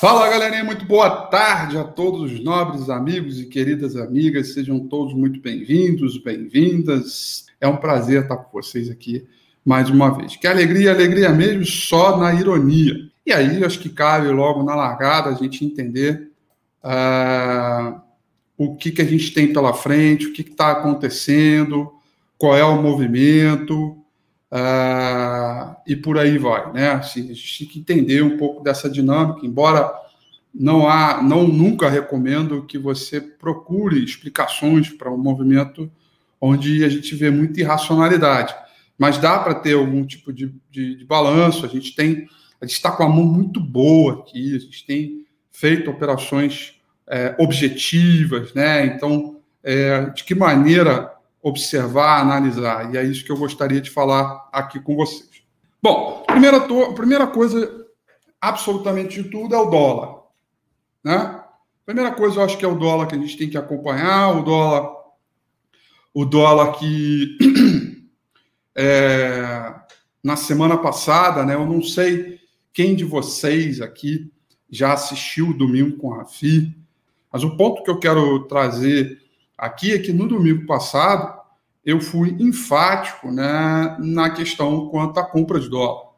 Fala galerinha, muito boa tarde a todos os nobres amigos e queridas amigas, sejam todos muito bem-vindos, bem-vindas. É um prazer estar com vocês aqui mais uma vez. Que alegria, alegria mesmo, só na ironia. E aí, acho que cabe logo na largada a gente entender uh, o que, que a gente tem pela frente, o que está acontecendo, qual é o movimento, Uh, e por aí vai, né? Assim, a gente tem que entender um pouco dessa dinâmica, embora não há, não nunca recomendo que você procure explicações para um movimento onde a gente vê muita irracionalidade, mas dá para ter algum tipo de, de, de, balanço. A gente tem, a gente está com a mão muito boa aqui, a gente tem feito operações é, objetivas, né? Então, é, de que maneira observar, analisar. E é isso que eu gostaria de falar aqui com vocês. Bom, primeira, primeira coisa, absolutamente de tudo, é o dólar. Né? Primeira coisa, eu acho que é o dólar que a gente tem que acompanhar, o dólar, o dólar que é, na semana passada, né? Eu não sei quem de vocês aqui já assistiu o Domingo com a Rafi, mas o ponto que eu quero trazer aqui é que no domingo passado eu fui enfático né, na questão quanto à compra de dólar.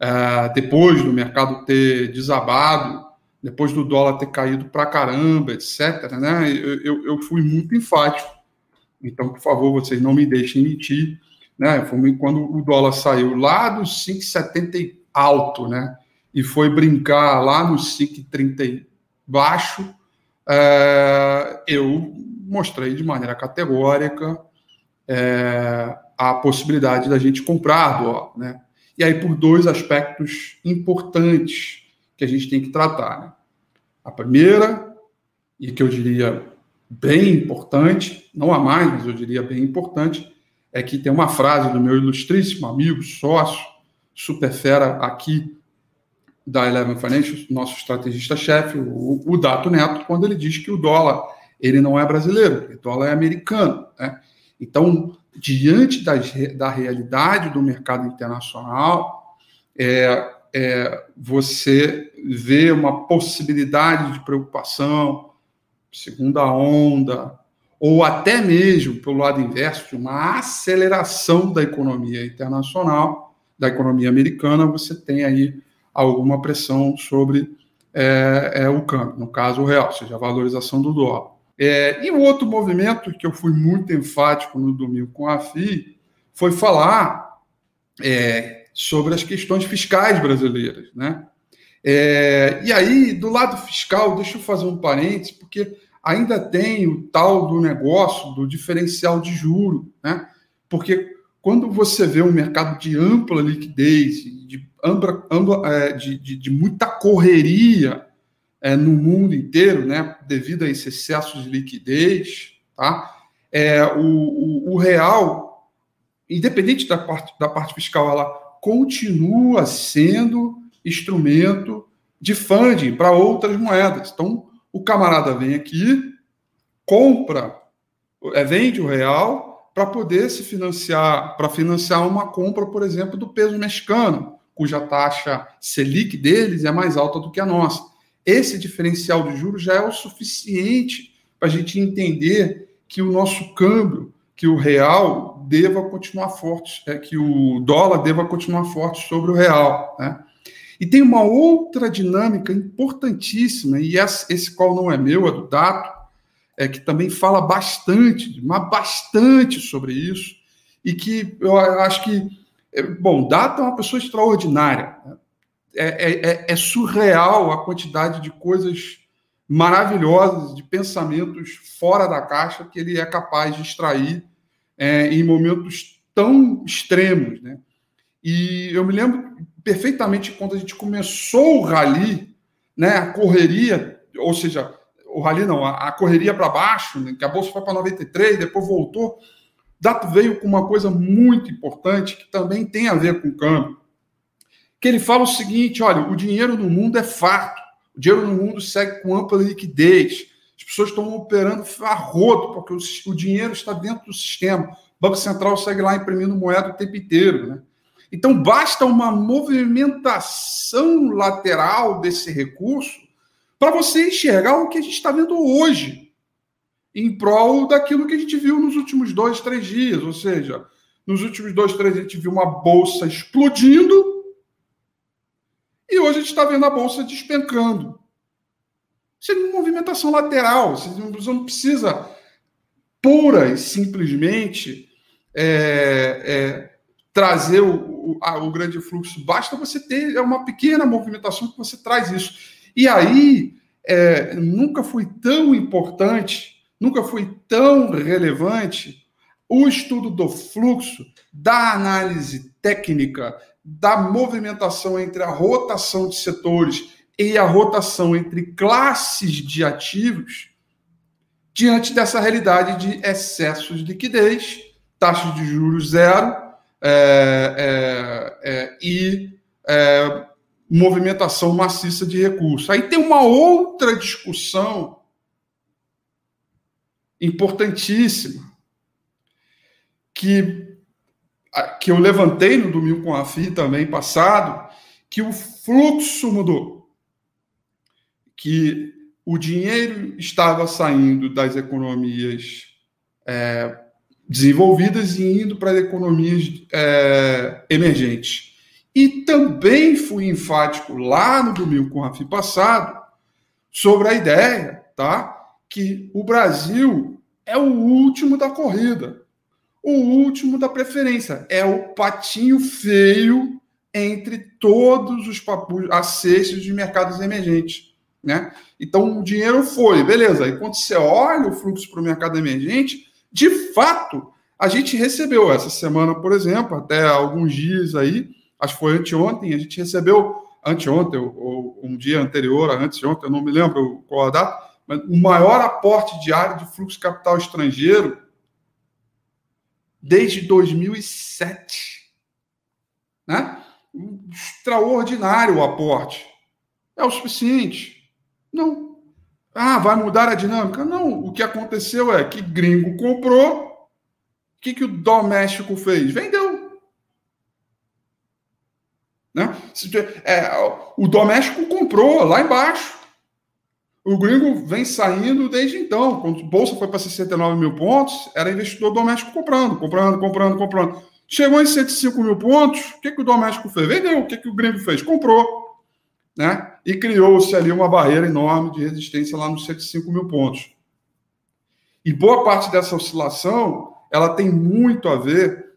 É, depois do mercado ter desabado, depois do dólar ter caído para caramba, etc., né, eu, eu fui muito enfático. Então, por favor, vocês não me deixem mentir. Né, foi quando o dólar saiu lá dos 5,70 alto, né, e foi brincar lá nos 5,30 baixo, é, eu mostrei de maneira categórica é, a possibilidade da gente comprar dólar, né? E aí por dois aspectos importantes que a gente tem que tratar. Né? A primeira, e que eu diria bem importante, não há mais, mas eu diria bem importante, é que tem uma frase do meu ilustríssimo amigo, sócio, super fera aqui da Eleven Financial, nosso estrategista-chefe, o, o Dato Neto, quando ele diz que o dólar ele não é brasileiro, o dólar é americano. Né? Então, diante da, da realidade do mercado internacional, é, é, você vê uma possibilidade de preocupação, segunda onda, ou até mesmo, pelo lado inverso, de uma aceleração da economia internacional, da economia americana, você tem aí alguma pressão sobre é, é, o câmbio, no caso o real, ou seja, a valorização do dólar. É, e o outro movimento que eu fui muito enfático no domingo com a FI foi falar é, sobre as questões fiscais brasileiras. Né? É, e aí, do lado fiscal, deixa eu fazer um parênteses, porque ainda tem o tal do negócio do diferencial de juro, né? Porque quando você vê um mercado de ampla liquidez, de, ampla, ampla, é, de, de, de muita correria é, no mundo inteiro, né, devido a esse excesso de liquidez, tá? É, o, o, o, real, independente da parte, da parte fiscal, ela continua sendo instrumento de funding para outras moedas. Então, o camarada vem aqui, compra, é, vende o real para poder se financiar, para financiar uma compra, por exemplo, do peso mexicano, cuja taxa Selic deles é mais alta do que a nossa. Esse diferencial de juros já é o suficiente para a gente entender que o nosso câmbio, que o real deva continuar forte, é, que o dólar deva continuar forte sobre o real. Né? E tem uma outra dinâmica importantíssima, e esse, qual não é meu, é do Dato, é, que também fala bastante, mas bastante sobre isso, e que eu acho que, é, bom, Dato é uma pessoa extraordinária. Né? É, é, é, é, surreal a quantidade de coisas maravilhosas, de pensamentos fora da caixa que ele é capaz de extrair é, em momentos tão extremos. Né? E eu me lembro perfeitamente quando a gente começou o rally, né, a correria, ou seja, o rally não, a, a correria para baixo, né, que a bolsa foi para 93, depois voltou. Dato veio com uma coisa muito importante que também tem a ver com o câmbio que ele fala o seguinte: olha, o dinheiro no mundo é fato, o dinheiro no mundo segue com ampla liquidez, as pessoas estão operando a rodo, porque o, o dinheiro está dentro do sistema. O Banco Central segue lá imprimindo moeda o tempo inteiro. Né? Então, basta uma movimentação lateral desse recurso para você enxergar o que a gente está vendo hoje, em prol daquilo que a gente viu nos últimos dois, três dias. Ou seja, nos últimos dois, três dias a gente viu uma bolsa explodindo gente está vendo a bolsa despencando. Isso é uma movimentação lateral. Você não precisa pura e simplesmente é, é, trazer o, o, a, o, grande fluxo. Basta você ter é uma pequena movimentação que você traz isso. E aí é, nunca foi tão importante, nunca foi tão relevante o estudo do fluxo, da análise técnica, da movimentação entre a rotação de setores e a rotação entre classes de ativos diante dessa realidade de excessos de liquidez, taxas de juros zero é, é, é, e é, movimentação maciça de recursos. Aí tem uma outra discussão importantíssima que, que eu levantei no domingo com a FI também passado, que o fluxo mudou. Que o dinheiro estava saindo das economias é, desenvolvidas e indo para as economias é, emergentes. E também fui enfático lá no domingo com o Rafi passado sobre a ideia tá, que o Brasil é o último da corrida, o último da preferência, é o patinho feio entre todos os papus, as cestas de mercados emergentes. Né? Então, o dinheiro foi, beleza. E quando você olha o fluxo para o mercado emergente, de fato, a gente recebeu essa semana, por exemplo, até alguns dias aí, acho que foi anteontem, a gente recebeu, anteontem, ou, um dia anterior, antes de ontem, eu não me lembro qual a data, mas o maior aporte diário de fluxo capital estrangeiro desde 2007. Né? Extraordinário o aporte. É o suficiente. Não. Ah, vai mudar a dinâmica? Não. O que aconteceu é que gringo comprou. O que, que o doméstico fez? Vendeu. Né? É, o doméstico comprou lá embaixo. O gringo vem saindo desde então. Quando a bolsa foi para 69 mil pontos, era investidor doméstico comprando, comprando, comprando, comprando. Chegou em 105 mil pontos, o que, que o doméstico fez? Vendeu. O que, que o gringo fez? Comprou né? E criou-se ali uma barreira enorme de resistência lá nos 105 mil pontos. E boa parte dessa oscilação ela tem muito a ver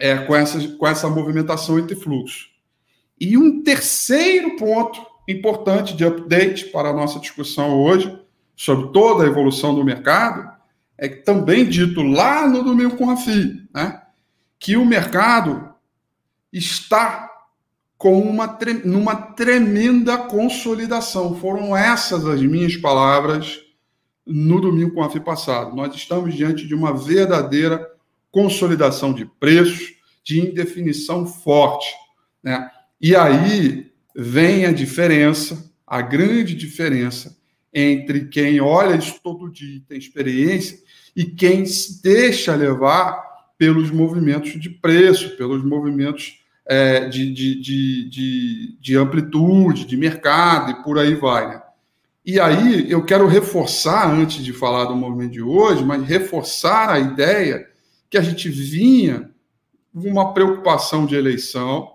é, com, essa, com essa movimentação entre fluxos. E um terceiro ponto importante de update para a nossa discussão hoje, sobre toda a evolução do mercado, é também dito lá no domingo com a FI, né? que o mercado está com uma numa tremenda consolidação. Foram essas as minhas palavras no domingo com a FI passado. Nós estamos diante de uma verdadeira consolidação de preços, de indefinição forte. Né? E aí vem a diferença, a grande diferença entre quem olha isso todo dia e tem experiência e quem se deixa levar pelos movimentos de preço, pelos movimentos é, de, de, de, de, amplitude, de mercado e por aí vai. Né? E aí eu quero reforçar, antes de falar do movimento de hoje, mas reforçar a ideia que a gente vinha uma preocupação de eleição,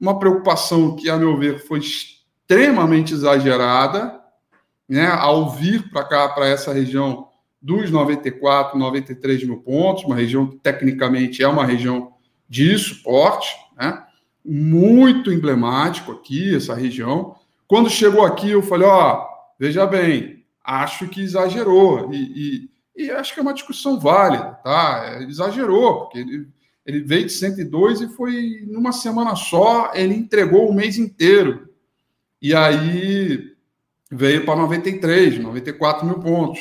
uma preocupação que, a meu ver, foi extremamente exagerada, né, ao vir para cá, para essa região dos 94, 93 mil pontos, uma região que tecnicamente é uma região de suporte, né? muito emblemático aqui, essa região. Quando chegou aqui, eu falei: ó, veja bem, acho que exagerou. E, e, e acho que é uma discussão válida, tá? Ele exagerou, porque ele, ele veio de 102 e foi numa semana só, ele entregou o mês inteiro. E aí veio para 93, 94 mil pontos.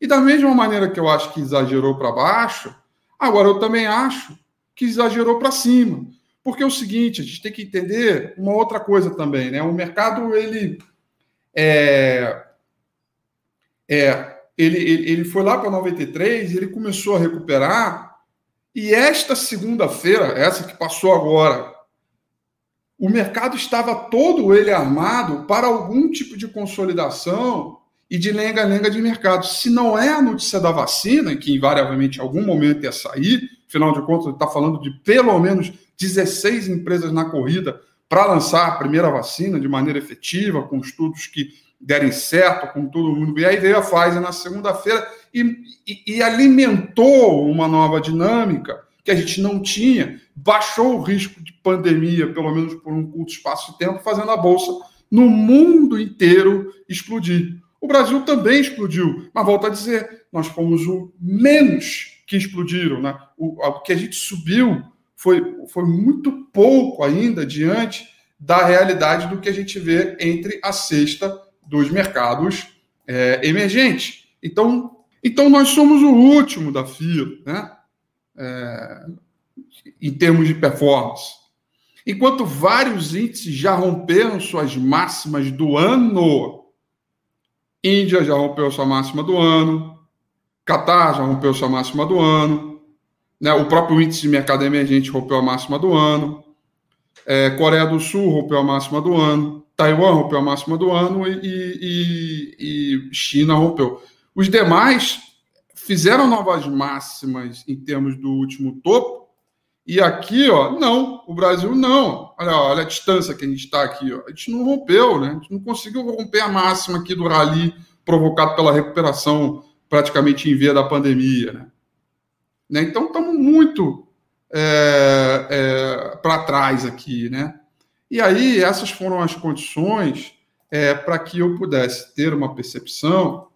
E da mesma maneira que eu acho que exagerou para baixo, agora eu também acho que exagerou para cima. Porque é o seguinte, a gente tem que entender uma outra coisa também, né? O mercado, ele é, é ele, ele, ele foi lá para 93, ele começou a recuperar, e esta segunda-feira, essa que passou agora, o mercado estava todo ele armado para algum tipo de consolidação e de lenga-lenga de mercado. Se não é a notícia da vacina, que invariavelmente em algum momento ia sair, afinal de contas, está falando de pelo menos 16 empresas na corrida para lançar a primeira vacina de maneira efetiva, com estudos que derem certo, com todo mundo. E aí veio a Pfizer na segunda-feira e, e, alimentou uma nova dinâmica que a gente não tinha, baixou o risco de pandemia, pelo menos por um curto espaço de tempo, fazendo a bolsa no mundo inteiro explodir. O Brasil também explodiu, mas volto a dizer, nós fomos o menos que explodiram. Né? O, o que a gente subiu foi, foi muito pouco ainda diante da realidade do que a gente vê entre a cesta dos mercados é, emergentes. Então, então, nós somos o último da fila, né? É, em termos de performance. Enquanto vários índices já romperam suas máximas do ano, Índia já rompeu sua máxima do ano, Catar já rompeu sua máxima do ano, né? o próprio índice de mercado emergente rompeu a máxima do ano, é, Coreia do Sul rompeu a máxima do ano, Taiwan rompeu a máxima do ano e, e, e China rompeu. Os demais fizeram novas máximas em termos do último topo, e aqui, ó, não, o Brasil não. Olha, olha a distância que a gente está aqui, ó. A gente não rompeu, né? A gente não conseguiu romper a máxima aqui do rally provocado pela recuperação praticamente em via da pandemia, né? né? Então estamos muito é, é, para trás aqui, né? E aí essas foram as condições é, para que eu pudesse ter uma percepção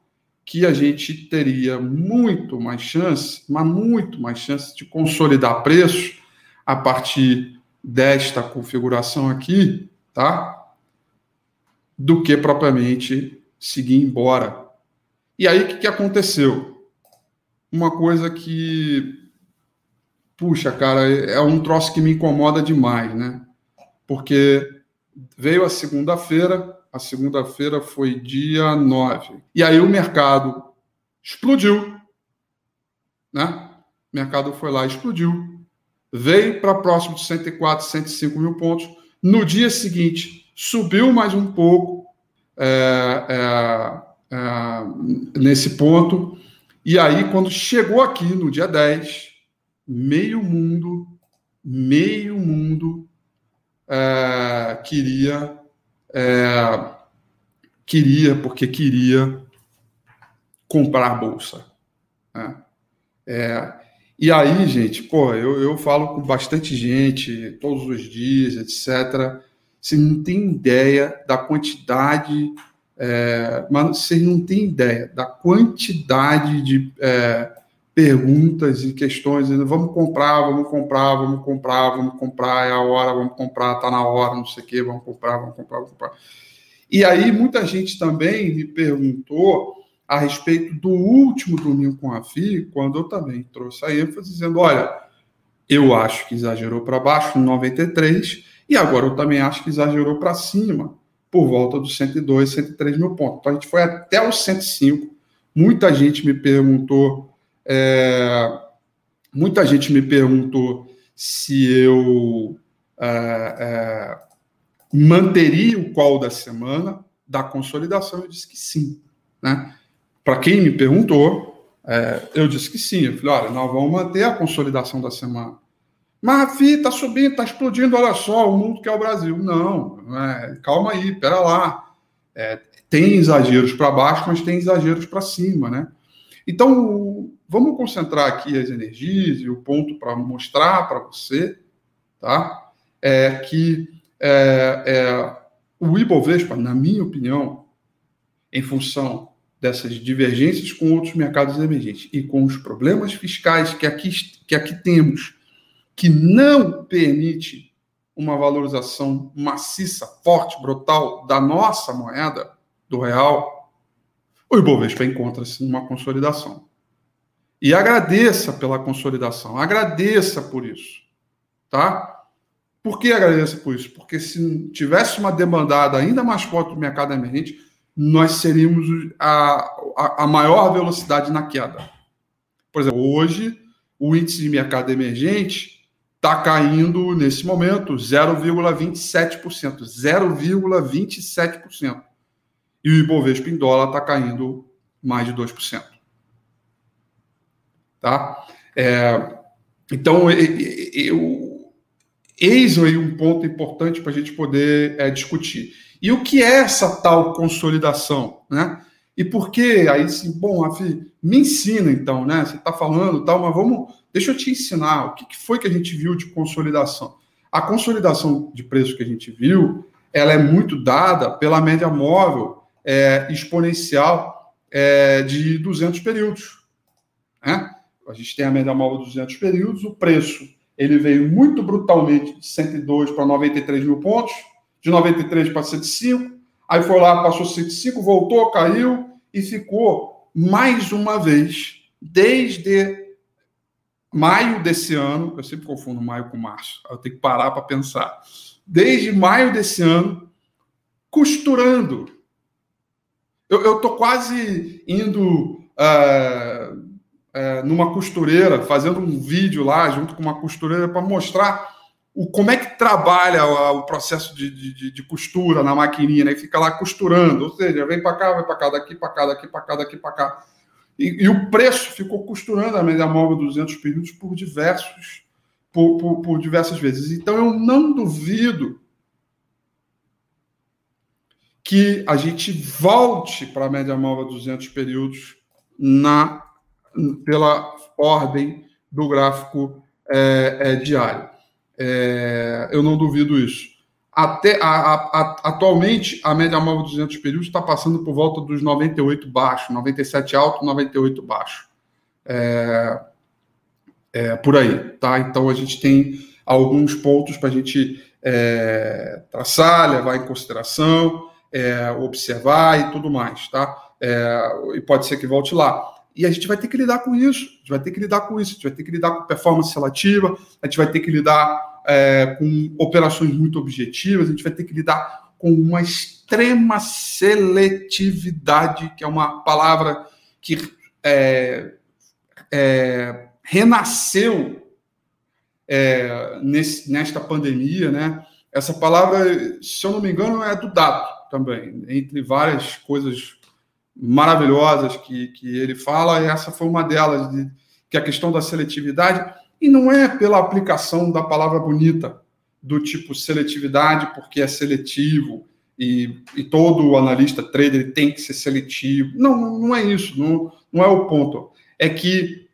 que a gente teria muito mais chance, mas muito mais chance de consolidar preços a partir desta configuração aqui, tá? Do que propriamente seguir embora. E aí o que, que aconteceu? Uma coisa que, puxa, cara, é um troço que me incomoda demais, né? Porque veio a segunda-feira, a segunda-feira foi dia 9. E aí o mercado explodiu. Né? O mercado foi lá explodiu. Veio para próximo de 104, 105 mil pontos. No dia seguinte, subiu mais um pouco é, é, é, nesse ponto. E aí, quando chegou aqui no dia 10, meio mundo, meio mundo é, queria é, queria, porque queria comprar bolsa. Né? É, e aí, gente, pô, eu, eu falo com bastante gente todos os dias, etc. Você não tem ideia da quantidade, é, mas vocês não têm ideia da quantidade de é, perguntas e questões. Vamos comprar, vamos comprar, vamos comprar, vamos comprar, é a hora, vamos comprar, tá na hora, não sei o quê, vamos comprar, vamos comprar, vamos comprar. E aí muita gente também me perguntou a respeito do último domingo com a FI, quando eu também trouxe a ênfase dizendo, olha, eu acho que exagerou para baixo no 93 e agora eu também acho que exagerou para cima, por volta dos 102, 103 mil pontos. Então a gente foi até os 105. Muita gente me perguntou é, muita gente me perguntou se eu é, é, manteria o call da semana da consolidação. Eu disse que sim. Né? Para quem me perguntou, é, eu disse que sim. Eu falei: olha, nós vamos manter a consolidação da semana. Mas a FI está subindo, está explodindo, olha só, o mundo que é o Brasil. Não, é, calma aí, pera lá. É, tem exageros para baixo, mas tem exageros para cima, né? Então, vamos concentrar aqui as energias e o ponto para mostrar para você, tá? É que é, é, o Ibovespa, na minha opinião, em função dessas divergências com outros mercados emergentes e com os problemas fiscais que aqui, que aqui temos, que não permite uma valorização maciça, forte, brutal da nossa moeda, do real, o Ibovespa encontra-se numa consolidação. E agradeça pela consolidação, agradeça por isso, tá? Por que agradeça por isso? Porque se tivesse uma demandada ainda mais forte do mercado emergente, nós seríamos a, a, a maior velocidade na queda. Por exemplo, hoje, o índice de mercado emergente está caindo nesse momento 0,27%. 0,27%. E o Ibovespa em dólar está caindo mais de 2%. Tá? É, então, eu, eis aí um ponto importante para a gente poder é, discutir. E o que é essa tal consolidação? Né? E por que? Aí sim, bom, Rafi, me ensina então, né? Você está falando tal, mas vamos, deixa eu te ensinar o que, que foi que a gente viu de consolidação. A consolidação de preço que a gente viu, ela é muito dada pela média móvel é, exponencial é, de 200 períodos. Né? A gente tem a média móvel de 200 períodos, o preço ele veio muito brutalmente de 102 para 93 mil pontos, de 93 para 105, aí foi lá, passou 105, voltou, caiu e ficou mais uma vez, desde maio desse ano, eu sempre confundo maio com março, eu tenho que parar para pensar, desde maio desse ano, costurando eu estou quase indo uh, uh, numa costureira, fazendo um vídeo lá junto com uma costureira para mostrar o, como é que trabalha o, o processo de, de, de, costura na maquininha, né? Fica lá costurando, ou seja, vem para cá, vai para cá, daqui para cá, daqui para cá, daqui para cá. E, e, o preço ficou costurando a média móvel 200 períodos por diversos, por, por, por diversas vezes. Então eu não duvido que a gente volte para a média móvel 200 períodos na, pela ordem do gráfico é, é, diário. É, eu não duvido isso. Até a, a, a, atualmente, a média móvel 200 períodos está passando por volta dos 98 baixo, 97 alto, 98 baixo. É, é, por aí, tá? Então a gente tem alguns pontos para a gente é, traçar, levar em consideração é, observar e tudo mais, tá? É, e pode ser que volte lá. E a gente vai ter que lidar com isso, a gente vai ter que lidar com isso, a gente vai ter que lidar com performance relativa, a gente vai ter que lidar é, com operações muito objetivas, a gente vai ter que lidar com uma extrema seletividade, que é uma palavra que é, é, renasceu é, nesse, nesta pandemia, né? Essa palavra, se eu não me engano, é do dado também, entre várias coisas maravilhosas que, que ele fala, e essa foi uma delas, de, que é a questão da seletividade, e não é pela aplicação da palavra bonita, do tipo seletividade, porque é seletivo, e, e todo analista trader tem que ser seletivo. Não, não é isso, não, não é o ponto. É que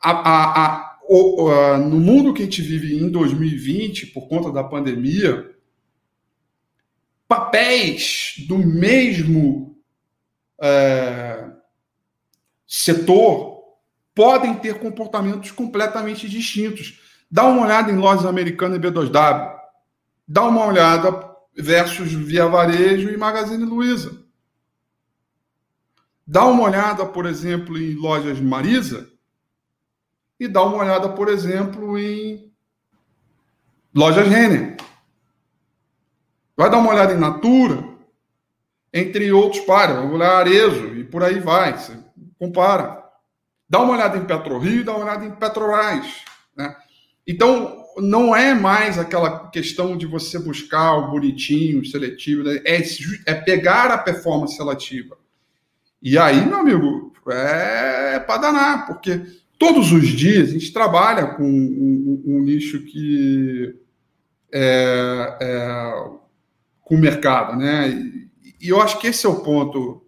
a, a, a, o, no mundo que a gente vive em 2020, por conta da pandemia, papéis do mesmo é, setor podem ter comportamentos completamente distintos. Dá uma olhada em lojas americanas e B2W. Dá uma olhada versus Via Varejo e Magazine Luiza. Dá uma olhada, por exemplo, em lojas Marisa e dá uma olhada, por exemplo, em lojas Renner. Vai dar uma olhada em Natura, entre outros para, vai olhar Arezo e por aí vai, você compara. Dá uma olhada em PetroRio, dá uma olhada em Petrobras, né? Então, não é mais aquela questão de você buscar o bonitinho, o seletivo, né? é, é pegar a performance relativa. E aí, meu amigo, é para danar, porque todos os dias a gente trabalha com um, um, um nicho que é, é, com o mercado, né? E, e eu acho que esse é o ponto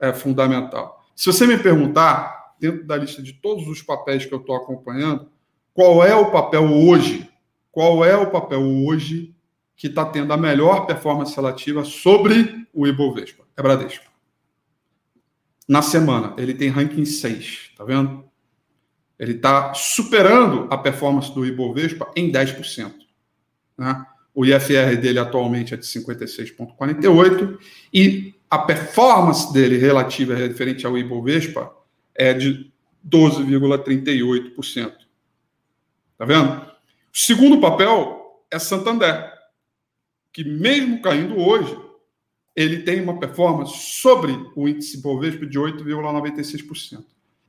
é, fundamental. Se você me perguntar, dentro da lista de todos os papéis que eu estou acompanhando, qual é o papel hoje? Qual é o papel hoje que está tendo a melhor performance relativa sobre o Ibovespa? É Bradesco. Na semana, ele tem ranking 6, tá vendo? Ele está superando a performance do Ibovespa em 10%. Né? O IFR dele atualmente é de 56,48 e a performance dele relativa referente ao Ibovespa é de 12,38%. Tá vendo? O segundo papel é Santander, que mesmo caindo hoje, ele tem uma performance sobre o índice Ibovespa de 8,96%.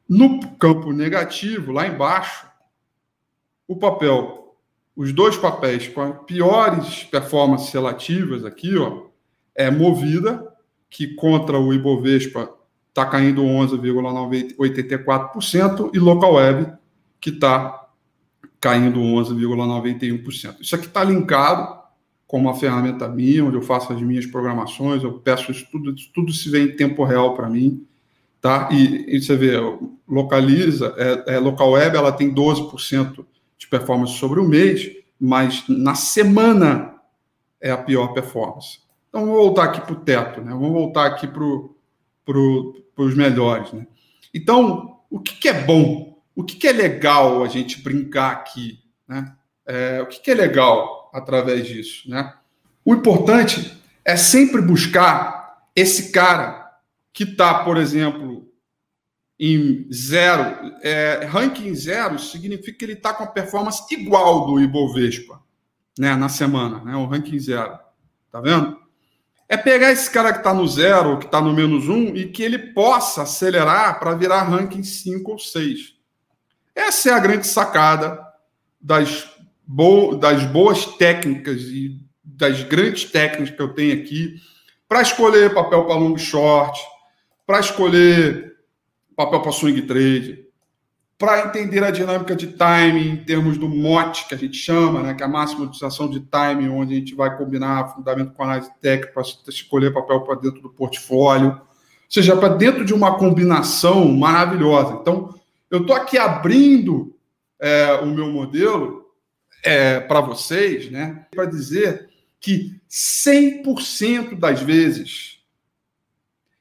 No campo negativo, lá embaixo, o papel os dois papéis com piores performances relativas aqui, ó, é Movida, que contra o Ibovespa está caindo 11,84%, e Local Web, que está caindo 11,91%. Isso aqui está linkado com uma ferramenta minha, onde eu faço as minhas programações, eu peço isso tudo, tudo se vê em tempo real para mim, tá? E, e, você vê, localiza, é, é, local web, ela tem 12% de performance sobre o mês, mas na semana é a pior performance. Então vamos voltar aqui para o teto, né? Vamos voltar aqui para pro, os melhores, né? Então, o que, que é bom? O que, que, é legal a gente brincar aqui, né? É, o que, que é legal? através disso, né? O importante é sempre buscar esse cara que está, por exemplo, em zero, é, ranking zero significa que ele está com a performance igual do Ibovespa, né, na semana, né, o ranking zero, tá vendo? É pegar esse cara que está no zero, que está no menos um, e que ele possa acelerar para virar ranking 5 ou 6. Essa é a grande sacada das bo das boas técnicas e das grandes técnicas que eu tenho aqui para escolher papel para long short, para escolher papel para swing trade, para entender a dinâmica de timing em termos do mote que a gente chama, né, que é a máxima utilização de timing, onde a gente vai combinar fundamento com análise técnica para escolher papel para dentro do portfólio, ou seja, para dentro de uma combinação maravilhosa. Então, eu estou aqui abrindo é, o meu modelo é, para vocês, né, para dizer que 100% das vezes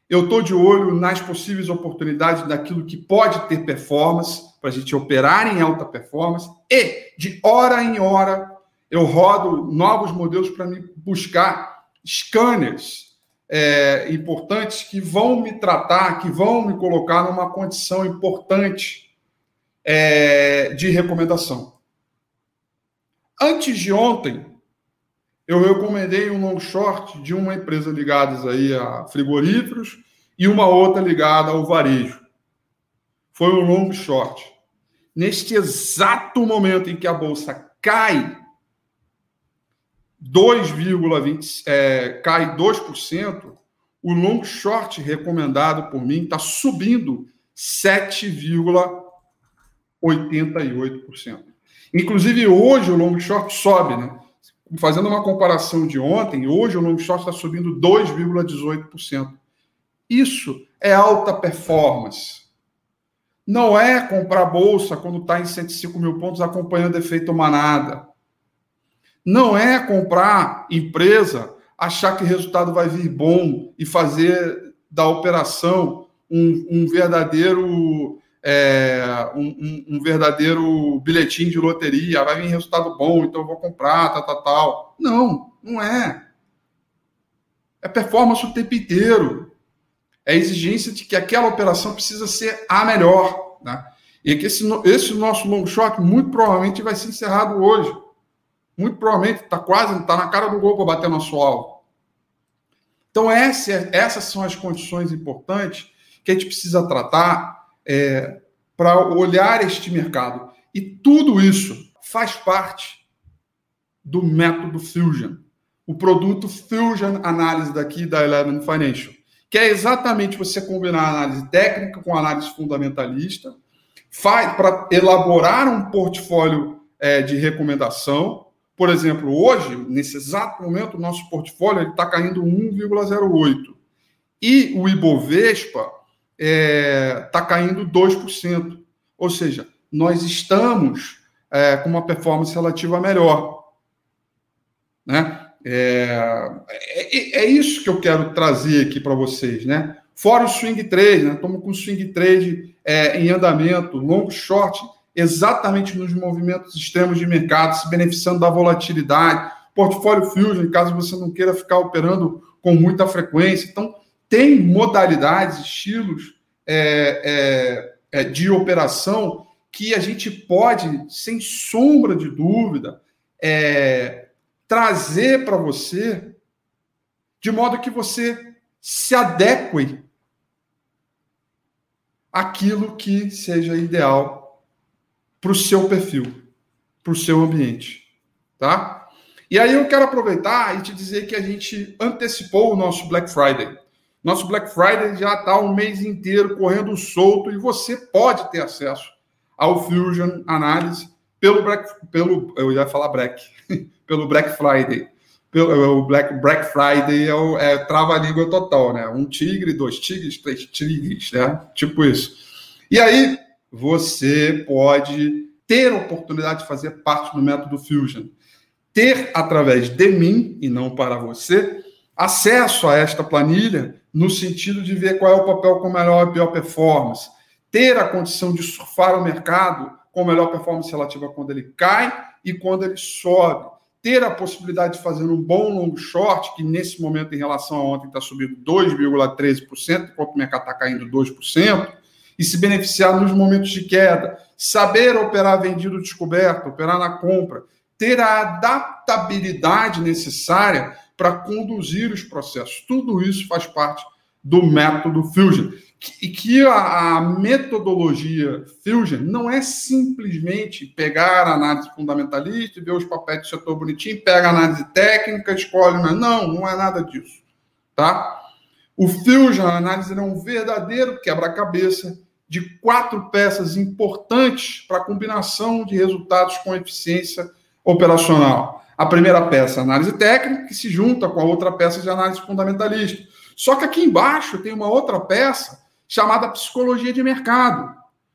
eu estou de olho nas possíveis oportunidades daquilo que pode ter performance, para a gente operar em alta performance, e de hora em hora eu rodo novos modelos para me buscar scanners é, importantes que vão me tratar, que vão me colocar numa condição importante é, de recomendação. Antes de ontem, eu recomendei um long short de uma empresa ligada aí a frigoríferos e uma outra ligada ao varejo. Foi um long short. Neste exato momento em que a bolsa cai 2,20 é, cai 2%, o long short recomendado por mim está subindo 7,88%. Inclusive, hoje o long short sobe, né? Fazendo uma comparação de ontem, hoje o long short está subindo 2,18%. Isso é alta performance. Não é comprar bolsa quando está em 105 mil pontos acompanhando efeito manada. Não é comprar empresa, achar que o resultado vai vir bom e fazer da operação um, um verdadeiro é, um, um, verdadeiro bilhetinho de loteria, vai vir resultado bom, então eu vou comprar, tal, tal, tal. Não, não é. É performance o tempo inteiro. É exigência de que aquela operação precisa ser a melhor. Né? E que esse, esse nosso long shot muito provavelmente vai ser encerrado hoje. Muito provavelmente está quase, está na cara do gol para bater nosso alvo. Então, essa, essas são as condições importantes que a gente precisa tratar é, para olhar este mercado. E tudo isso faz parte do método Fusion, o produto Fusion Análise daqui da Eleven Financial, que é exatamente você combinar análise técnica com análise fundamentalista, para elaborar um portfólio é, de recomendação. Por exemplo, hoje, nesse exato momento, o nosso portfólio está caindo 1,08. E o Ibovespa está é, tá caindo 2%. Ou seja, nós estamos é, com uma performance relativa melhor. Né? É, é, é, isso que eu quero trazer aqui para vocês. Né? Fora o swing trade, né? estamos com swing trade é, em andamento, longo short, exatamente nos movimentos extremos de mercado, se beneficiando da volatilidade. Portfólio Fusion, caso você não queira ficar operando com muita frequência. Então, tem modalidades, estilos é, é, é, de operação que a gente pode, sem sombra de dúvida, é, trazer para você de modo que você se adeque àquilo que seja ideal para o seu perfil, para o seu ambiente. tá? E aí eu quero aproveitar e te dizer que a gente antecipou o nosso Black Friday. Nosso Black Friday já está um mês inteiro correndo solto e você pode ter acesso ao Fusion Análise pelo Black, pelo eu ia falar Black, pelo Black Friday. Pelo, o Black, Black Friday é, o, é trava-língua total, né? Um tigre, dois tigres, três tigres, né? Tipo isso. E aí você pode ter a oportunidade de fazer parte do método Fusion. Ter através de mim e não para você acesso a esta planilha no sentido de ver qual é o papel com melhor e pior performance, ter a condição de surfar o mercado com melhor performance relativa quando ele cai e quando ele sobe, ter a possibilidade de fazer um bom long short, que nesse momento em relação a ontem está subindo 2,13%, enquanto o mercado está caindo 2%, e se beneficiar nos momentos de queda, saber operar vendido descoberto, operar na compra, ter a adaptabilidade necessária para conduzir os processos. Tudo isso faz parte do método Fusion. E que a, a, metodologia Fusion não é simplesmente pegar a análise fundamentalista, ver os papéis do setor bonitinho, pega a análise técnica, escolhe. Não, não é nada disso. Tá? O Fusion, a análise é um verdadeiro quebra-cabeça de quatro peças importantes para a combinação de resultados com eficiência operacional. A primeira peça, análise técnica, que se junta com a outra peça de análise fundamentalista. Só que aqui embaixo tem uma outra peça chamada psicologia de mercado,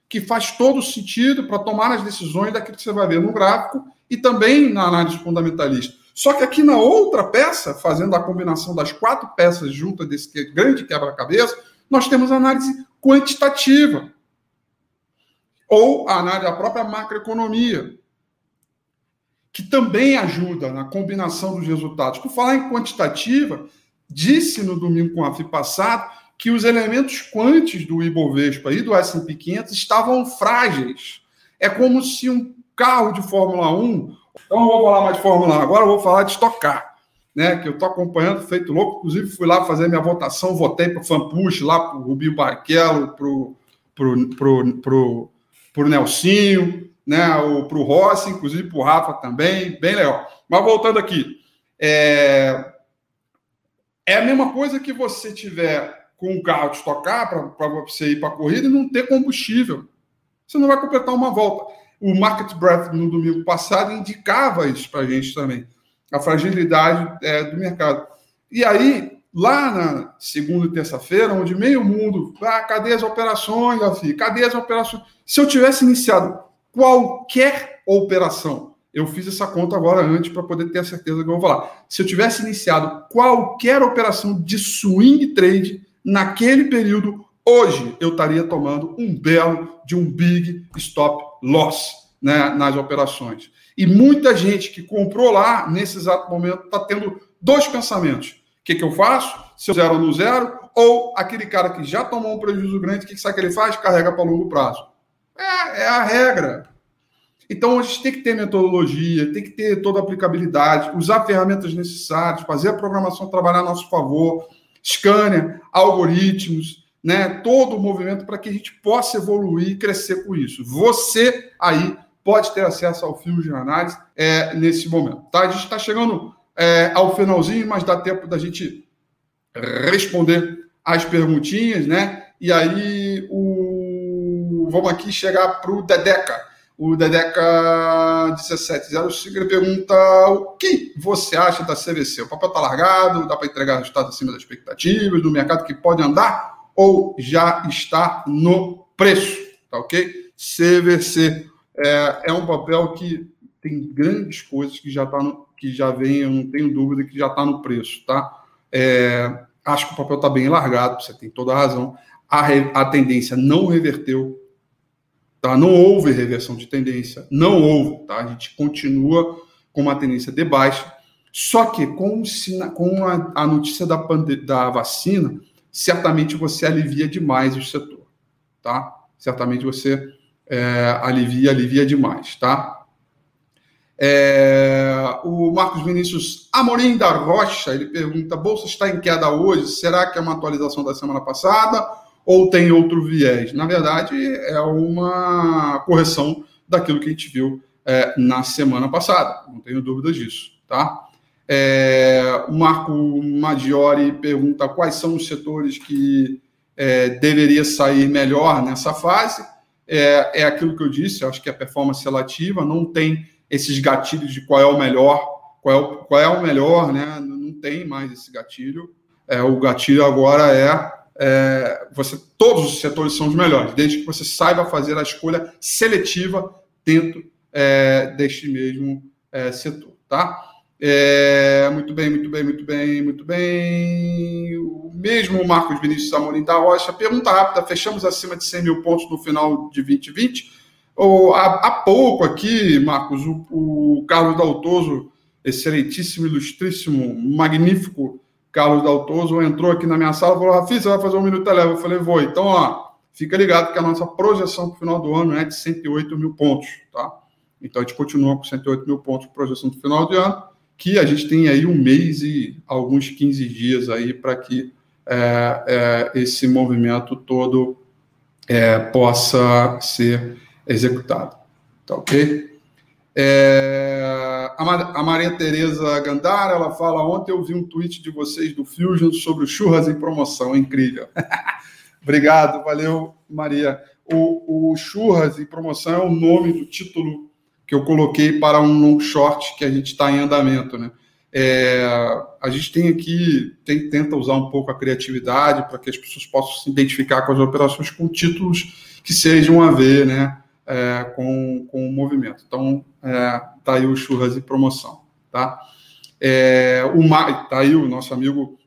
que faz todo sentido para tomar as decisões daquilo que você vai ver no gráfico e também na análise fundamentalista. Só que aqui na outra peça, fazendo a combinação das quatro peças juntas desse grande quebra-cabeça, nós temos a análise quantitativa ou a análise da própria macroeconomia, que também ajuda na combinação dos resultados. Por falar em quantitativa, disse no domingo com a FI passado que os elementos quantes do Ibovespa e do S&P 500 estavam frágeis. É como se um carro de Fórmula 1, então não vou falar mais de Fórmula 1, agora eu vou falar de estocar né, que eu estou acompanhando, feito louco. Inclusive, fui lá fazer minha votação, votei para o Fampush, lá para o Rubinho Barquelo, para o pro, pro, pro Nelsinho, né, para o Rossi, inclusive para o Rafa também, bem legal. Mas voltando aqui, é, é a mesma coisa que você tiver com um carro de estocar para você ir para a corrida e não ter combustível. Você não vai completar uma volta. O Market Breath no domingo passado indicava isso para a gente também a fragilidade é, do mercado. E aí, lá na segunda e terça-feira, onde meio mundo, ah, cadê as operações, Rafi? Cadê as operações? Se eu tivesse iniciado qualquer operação, eu fiz essa conta agora antes para poder ter a certeza que eu vou falar. Se eu tivesse iniciado qualquer operação de swing trade naquele período, hoje eu estaria tomando um belo de um big stop loss né, nas operações. E muita gente que comprou lá, nesse exato momento, está tendo dois pensamentos. O que, que eu faço? Se eu zero no zero, ou aquele cara que já tomou um prejuízo grande, o que, que sabe que ele faz? Carrega para longo prazo. É, é a regra. Então, a gente tem que ter metodologia, tem que ter toda a aplicabilidade, usar ferramentas necessárias, fazer a programação trabalhar a nosso favor, scanner, algoritmos, né? todo o movimento para que a gente possa evoluir e crescer com isso. Você aí pode ter acesso ao fio de análise é, nesse momento. Tá? A gente está chegando é, ao finalzinho, mas dá tempo da gente responder as perguntinhas, né? E aí o... vamos aqui chegar para o Dedeca. O Dedeca 1705 ele pergunta o que você acha da CVC? O papel está largado, dá para entregar resultado acima das expectativas, do mercado que pode andar ou já está no preço, tá ok? CVC é, é um papel que tem grandes coisas que já, tá no, que já vem, eu não tenho dúvida que já está no preço, tá? É, acho que o papel está bem largado, você tem toda a razão. A, re, a tendência não reverteu, tá? Não houve reversão de tendência, não houve, tá? A gente continua com uma tendência de baixa, só que com, com a, a notícia da, da vacina, certamente você alivia demais o setor, tá? Certamente você é, alivia, alivia demais, tá? É, o Marcos Vinícius Amorim da Rocha, ele pergunta, Bolsa está em queda hoje, será que é uma atualização da semana passada ou tem outro viés? Na verdade, é uma correção daquilo que a gente viu é, na semana passada, não tenho dúvidas disso, tá? É, o Marco Maggiore pergunta quais são os setores que é, deveria sair melhor nessa fase. É, é aquilo que eu disse, eu acho que a performance relativa não tem esses gatilhos de qual é o melhor, qual é o, qual é o melhor, né? Não tem mais esse gatilho. É, o gatilho agora é, é, você todos os setores são os melhores, desde que você saiba fazer a escolha seletiva dentro é, deste mesmo é, setor, tá? É, muito bem, muito bem, muito bem, muito bem. O mesmo Marcos Vinícius Amorim da Rocha, pergunta rápida: fechamos acima de 100 mil pontos no final de 2020? Ou, há, há pouco aqui, Marcos, o, o Carlos Daltoso, excelentíssimo, ilustríssimo, magnífico Carlos Daltoso, entrou aqui na minha sala e falou: Rafi, você vai fazer um minuto leva? Eu falei: vou. Então, ó, fica ligado que a nossa projeção para o final do ano é de 108 mil pontos, tá? Então, a gente continua com 108 mil pontos projeção do final do ano que a gente tem aí um mês e alguns 15 dias aí para que é, é, esse movimento todo é, possa ser executado. Tá ok? É, a Maria Tereza Gandara, ela fala, ontem eu vi um tweet de vocês do Fusion sobre churras em promoção, incrível. Obrigado, valeu, Maria. O, o churras em promoção é o nome do título que eu coloquei para um long short que a gente está em andamento, né? É, a gente tem aqui, tem, tenta usar um pouco a criatividade para que as pessoas possam se identificar com as operações com títulos que sejam a ver né, é, com, com o movimento. Então, é, tá aí o churras e promoção. Tá? É, o, tá aí o nosso amigo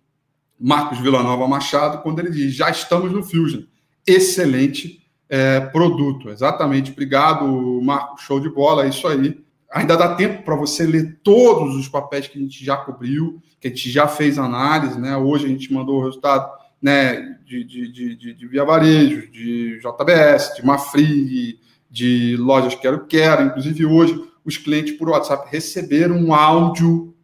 Marcos Villanova Machado, quando ele diz: já estamos no Fusion. Excelente é, produto. Exatamente. Obrigado, Marco. Show de bola. É isso aí. Ainda dá tempo para você ler todos os papéis que a gente já cobriu, que a gente já fez análise. Né? Hoje a gente mandou o resultado né, de, de, de, de Via Varejo, de JBS, de Mafri, de Lojas Quero Quero. Inclusive, hoje, os clientes por WhatsApp receberam um áudio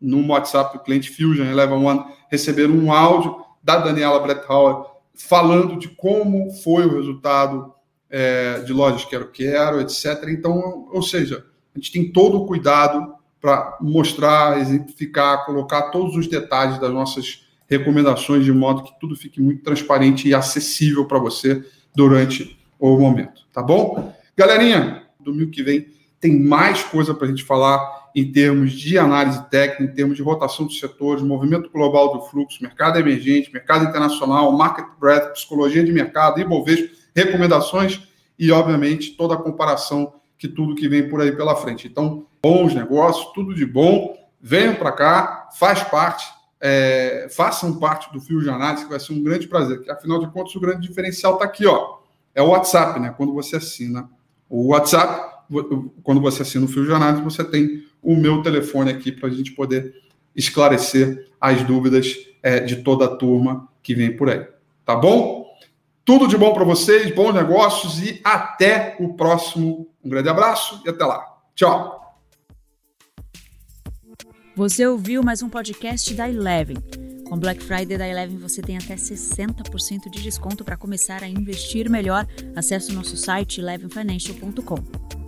no WhatsApp do cliente Fusion Eleven One, receberam um áudio da Daniela Bretthauer falando de como foi o resultado é, de lojas Quero Quero, etc. Então, ou seja, a gente tem todo o cuidado para mostrar, exemplificar, colocar todos os detalhes das nossas recomendações de modo que tudo fique muito transparente e acessível para você durante o momento, tá bom? Galerinha, domingo que vem tem mais coisa para a gente falar em termos de análise técnica, em termos de rotação dos setores, movimento global do fluxo, mercado emergente, mercado internacional, market breadth, psicologia de mercado, Ibovespa, recomendações e, obviamente, toda a comparação que tudo que vem por aí pela frente. Então, bons negócios, tudo de bom, venham para cá, faz parte, é, façam parte do fio de análise, que vai ser um grande prazer, porque afinal de contas o grande diferencial está aqui, ó, é o WhatsApp, né? Quando você assina o WhatsApp, quando você assina o fio análise, você tem o meu telefone aqui para a gente poder esclarecer as dúvidas é, de toda a turma que vem por aí. Tá bom? Tudo de bom para vocês, bons negócios e até o próximo. Um grande abraço e até lá. Tchau. Você ouviu mais um podcast da Eleven. Com Black Friday da Eleven você tem até 60% de desconto para começar a investir melhor. Acesse o nosso site elevenfinancial.com.